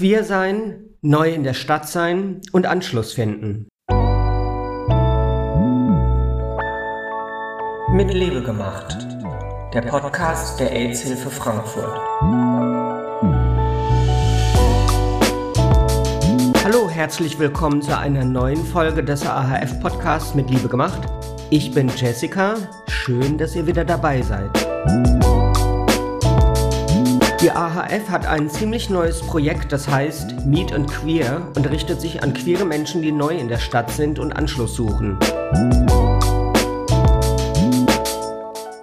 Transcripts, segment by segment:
Queer sein, neu in der Stadt sein und Anschluss finden. Mit Liebe gemacht. Der Podcast der AIDS-Hilfe Frankfurt. Hallo, herzlich willkommen zu einer neuen Folge des AHF-Podcasts mit Liebe gemacht. Ich bin Jessica. Schön, dass ihr wieder dabei seid. Die AHF hat ein ziemlich neues Projekt, das heißt Meet and Queer und richtet sich an queere Menschen, die neu in der Stadt sind und Anschluss suchen.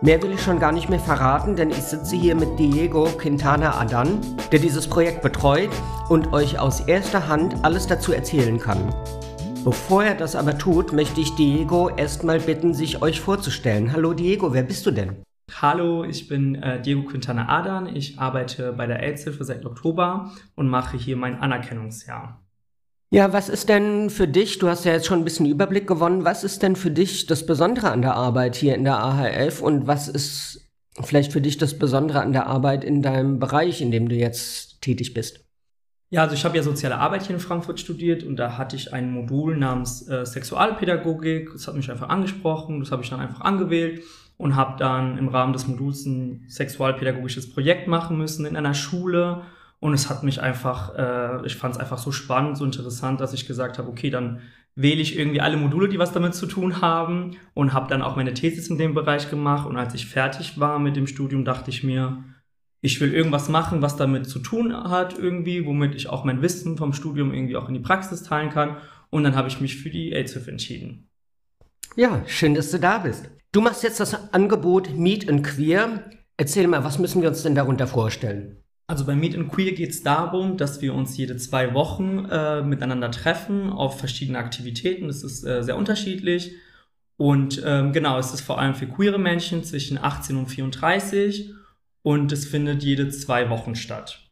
Mehr will ich schon gar nicht mehr verraten, denn ich sitze hier mit Diego Quintana Adan, der dieses Projekt betreut und euch aus erster Hand alles dazu erzählen kann. Bevor er das aber tut, möchte ich Diego erstmal bitten, sich euch vorzustellen. Hallo Diego, wer bist du denn? Hallo, ich bin äh, Diego Quintana Adan. Ich arbeite bei der AIDS-Hilfe seit Oktober und mache hier mein Anerkennungsjahr. Ja, was ist denn für dich, du hast ja jetzt schon ein bisschen Überblick gewonnen, was ist denn für dich das Besondere an der Arbeit hier in der AHF und was ist vielleicht für dich das Besondere an der Arbeit in deinem Bereich, in dem du jetzt tätig bist? Ja, also ich habe ja soziale Arbeit hier in Frankfurt studiert und da hatte ich ein Modul namens äh, Sexualpädagogik. Das hat mich einfach angesprochen, das habe ich dann einfach angewählt und habe dann im Rahmen des Moduls ein sexualpädagogisches Projekt machen müssen in einer Schule. Und es hat mich einfach, äh, ich fand es einfach so spannend, so interessant, dass ich gesagt habe, okay, dann wähle ich irgendwie alle Module, die was damit zu tun haben und habe dann auch meine Thesis in dem Bereich gemacht. Und als ich fertig war mit dem Studium, dachte ich mir, ich will irgendwas machen, was damit zu tun hat irgendwie, womit ich auch mein Wissen vom Studium irgendwie auch in die Praxis teilen kann. Und dann habe ich mich für die AIDS-Hilfe entschieden. Ja, schön, dass du da bist. Du machst jetzt das Angebot Meet and Queer. Erzähl mal, was müssen wir uns denn darunter vorstellen? Also bei Meet and Queer geht es darum, dass wir uns jede zwei Wochen äh, miteinander treffen auf verschiedene Aktivitäten. Das ist äh, sehr unterschiedlich. Und ähm, genau, es ist vor allem für queere Menschen zwischen 18 und 34 und es findet jede zwei Wochen statt.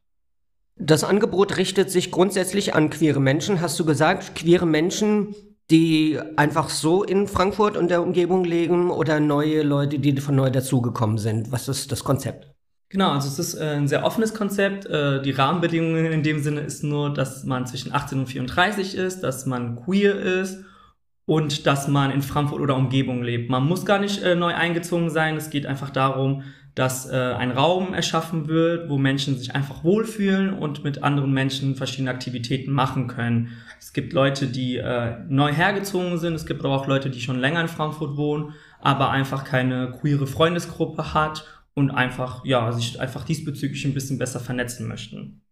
Das Angebot richtet sich grundsätzlich an queere Menschen, hast du gesagt. Queere Menschen, die einfach so in Frankfurt und der Umgebung leben oder neue Leute, die von neu dazugekommen sind? Was ist das Konzept? Genau, also es ist äh, ein sehr offenes Konzept. Äh, die Rahmenbedingungen in dem Sinne ist nur, dass man zwischen 18 und 34 ist, dass man queer ist und dass man in Frankfurt oder Umgebung lebt. Man muss gar nicht äh, neu eingezogen sein. Es geht einfach darum, dass äh, ein Raum erschaffen wird, wo Menschen sich einfach wohlfühlen und mit anderen Menschen verschiedene Aktivitäten machen können. Es gibt Leute, die äh, neu hergezogen sind, es gibt aber auch Leute, die schon länger in Frankfurt wohnen, aber einfach keine queere Freundesgruppe hat und einfach, ja, sich einfach diesbezüglich ein bisschen besser vernetzen möchten.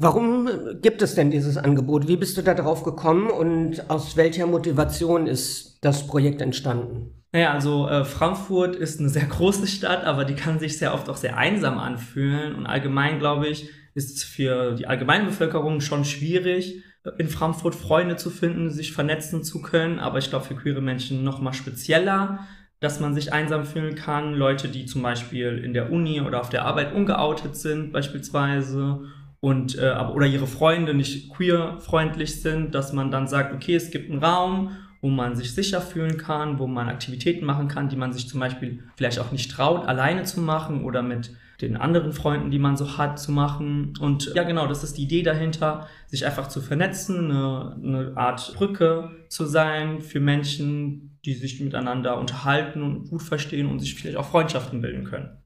Warum gibt es denn dieses Angebot? Wie bist du da drauf gekommen und aus welcher Motivation ist das Projekt entstanden? Naja, also äh, Frankfurt ist eine sehr große Stadt, aber die kann sich sehr oft auch sehr einsam anfühlen. Und allgemein, glaube ich, ist es für die allgemeine Bevölkerung schon schwierig, in Frankfurt Freunde zu finden, sich vernetzen zu können. Aber ich glaube, für queere Menschen noch mal spezieller, dass man sich einsam fühlen kann. Leute, die zum Beispiel in der Uni oder auf der Arbeit ungeoutet sind, beispielsweise. Und, äh, oder ihre Freunde nicht queer-freundlich sind, dass man dann sagt, okay, es gibt einen Raum wo man sich sicher fühlen kann, wo man Aktivitäten machen kann, die man sich zum Beispiel vielleicht auch nicht traut, alleine zu machen oder mit den anderen Freunden, die man so hat, zu machen. Und ja, genau, das ist die Idee dahinter, sich einfach zu vernetzen, eine, eine Art Brücke zu sein für Menschen, die sich miteinander unterhalten und gut verstehen und sich vielleicht auch Freundschaften bilden können.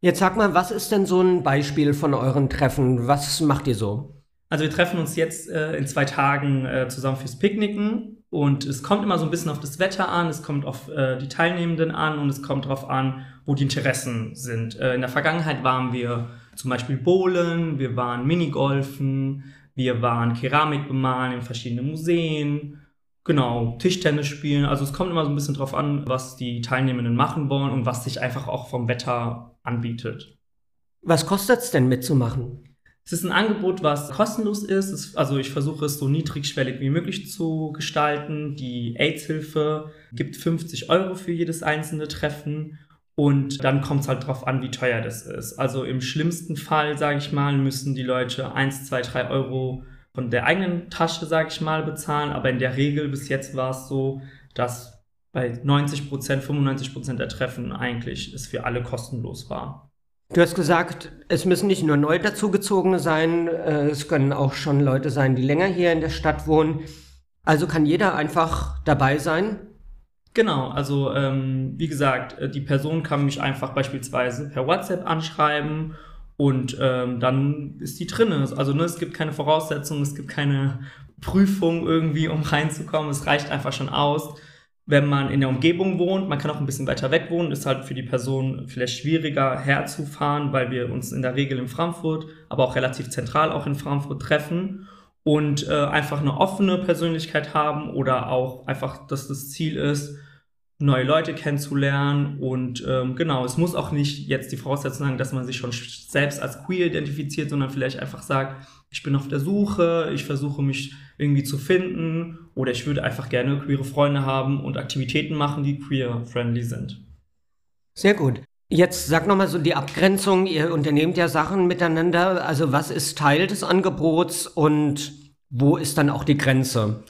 Jetzt sag mal, was ist denn so ein Beispiel von euren Treffen? Was macht ihr so? Also wir treffen uns jetzt äh, in zwei Tagen äh, zusammen fürs Picknicken und es kommt immer so ein bisschen auf das Wetter an, es kommt auf äh, die Teilnehmenden an und es kommt darauf an, wo die Interessen sind. Äh, in der Vergangenheit waren wir zum Beispiel Bowlen, wir waren Minigolfen, wir waren Keramik bemalen in verschiedenen Museen, genau, Tischtennis spielen. Also es kommt immer so ein bisschen darauf an, was die Teilnehmenden machen wollen und was sich einfach auch vom Wetter anbietet. Was kostet es denn mitzumachen? Es ist ein Angebot, was kostenlos ist. Es, also ich versuche es so niedrigschwellig wie möglich zu gestalten. Die AIDS-Hilfe gibt 50 Euro für jedes einzelne Treffen. Und dann kommt es halt drauf an, wie teuer das ist. Also im schlimmsten Fall, sage ich mal, müssen die Leute 1, 2, 3 Euro von der eigenen Tasche, sage ich mal, bezahlen. Aber in der Regel bis jetzt war es so, dass bei 90 Prozent, 95 Prozent der Treffen eigentlich es für alle kostenlos war. Du hast gesagt, es müssen nicht nur neu dazugezogene sein, äh, es können auch schon Leute sein, die länger hier in der Stadt wohnen. Also kann jeder einfach dabei sein? Genau, also ähm, wie gesagt, äh, die Person kann mich einfach beispielsweise per WhatsApp anschreiben und ähm, dann ist die drin. Also ne, es gibt keine Voraussetzungen, es gibt keine Prüfung irgendwie, um reinzukommen. Es reicht einfach schon aus wenn man in der Umgebung wohnt, man kann auch ein bisschen weiter weg wohnen, ist halt für die Person vielleicht schwieriger herzufahren, weil wir uns in der Regel in Frankfurt, aber auch relativ zentral auch in Frankfurt treffen und äh, einfach eine offene Persönlichkeit haben oder auch einfach, dass das Ziel ist, neue Leute kennenzulernen und ähm, genau, es muss auch nicht jetzt die Voraussetzung sein, dass man sich schon selbst als queer identifiziert, sondern vielleicht einfach sagt, ich bin auf der Suche, ich versuche mich irgendwie zu finden oder ich würde einfach gerne queere Freunde haben und Aktivitäten machen, die queer-friendly sind. Sehr gut. Jetzt sag nochmal so die Abgrenzung. Ihr unternehmt ja Sachen miteinander. Also was ist Teil des Angebots und wo ist dann auch die Grenze,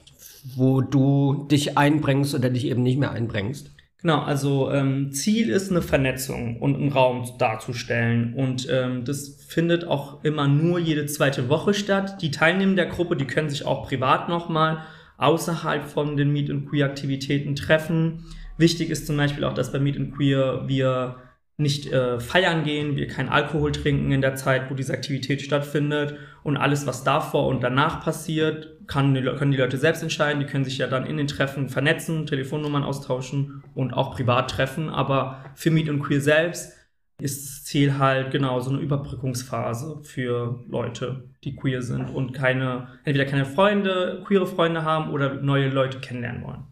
wo du dich einbringst oder dich eben nicht mehr einbringst? Genau, also ähm, Ziel ist eine Vernetzung und einen Raum darzustellen. Und ähm, das findet auch immer nur jede zweite Woche statt. Die Teilnehmer der Gruppe, die können sich auch privat nochmal außerhalb von den Meet and Queer Aktivitäten treffen. Wichtig ist zum Beispiel auch, dass bei Meet Queer wir nicht äh, feiern gehen, wir keinen Alkohol trinken in der Zeit, wo diese Aktivität stattfindet und alles, was davor und danach passiert, kann können die Leute selbst entscheiden. Die können sich ja dann in den Treffen vernetzen, Telefonnummern austauschen und auch privat treffen. Aber für Meet und Queer selbst ist das Ziel halt genau so eine Überbrückungsphase für Leute, die queer sind und keine, entweder keine Freunde, queere Freunde haben oder neue Leute kennenlernen wollen.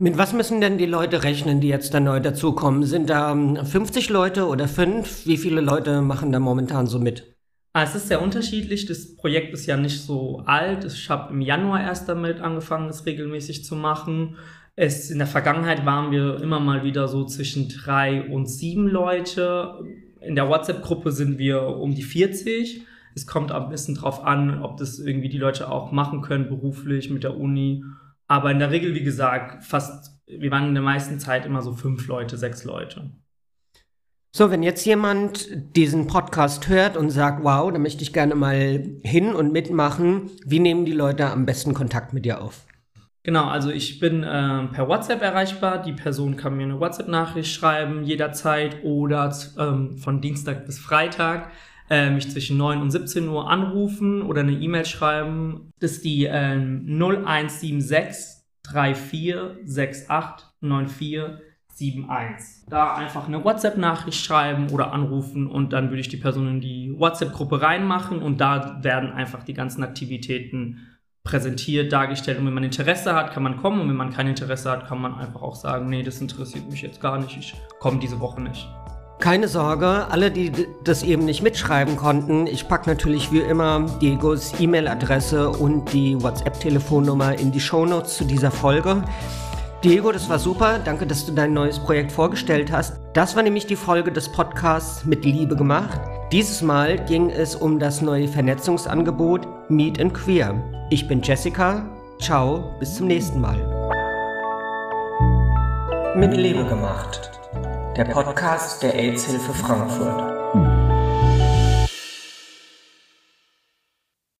Mit was müssen denn die Leute rechnen, die jetzt da neu dazukommen? Sind da 50 ähm, Leute oder fünf? Wie viele Leute machen da momentan so mit? Ah, es ist sehr unterschiedlich. Das Projekt ist ja nicht so alt. Ich habe im Januar erst damit angefangen, es regelmäßig zu machen. Es, in der Vergangenheit waren wir immer mal wieder so zwischen drei und sieben Leute. In der WhatsApp-Gruppe sind wir um die 40. Es kommt ein bisschen drauf an, ob das irgendwie die Leute auch machen können, beruflich mit der Uni aber in der Regel, wie gesagt, fast, wir waren in der meisten Zeit immer so fünf Leute, sechs Leute. So, wenn jetzt jemand diesen Podcast hört und sagt, wow, da möchte ich gerne mal hin und mitmachen, wie nehmen die Leute am besten Kontakt mit dir auf? Genau, also ich bin äh, per WhatsApp erreichbar. Die Person kann mir eine WhatsApp-Nachricht schreiben jederzeit oder ähm, von Dienstag bis Freitag äh, mich zwischen 9 und 17 Uhr anrufen oder eine E-Mail schreiben. Das ist die äh, 0176 3468 9471. Da einfach eine WhatsApp-Nachricht schreiben oder anrufen und dann würde ich die Person in die WhatsApp-Gruppe reinmachen und da werden einfach die ganzen Aktivitäten präsentiert, dargestellt. Und wenn man Interesse hat, kann man kommen. Und wenn man kein Interesse hat, kann man einfach auch sagen, nee, das interessiert mich jetzt gar nicht, ich komme diese Woche nicht. Keine Sorge, alle, die das eben nicht mitschreiben konnten, ich packe natürlich wie immer Diegos E-Mail-Adresse und die WhatsApp-Telefonnummer in die Shownotes zu dieser Folge. Diego, das war super. Danke, dass du dein neues Projekt vorgestellt hast. Das war nämlich die Folge des Podcasts mit Liebe gemacht. Dieses Mal ging es um das neue Vernetzungsangebot Meet and Queer. Ich bin Jessica. Ciao, bis zum nächsten Mal. Mit Liebe gemacht der Podcast der AIDS-Hilfe Frankfurt.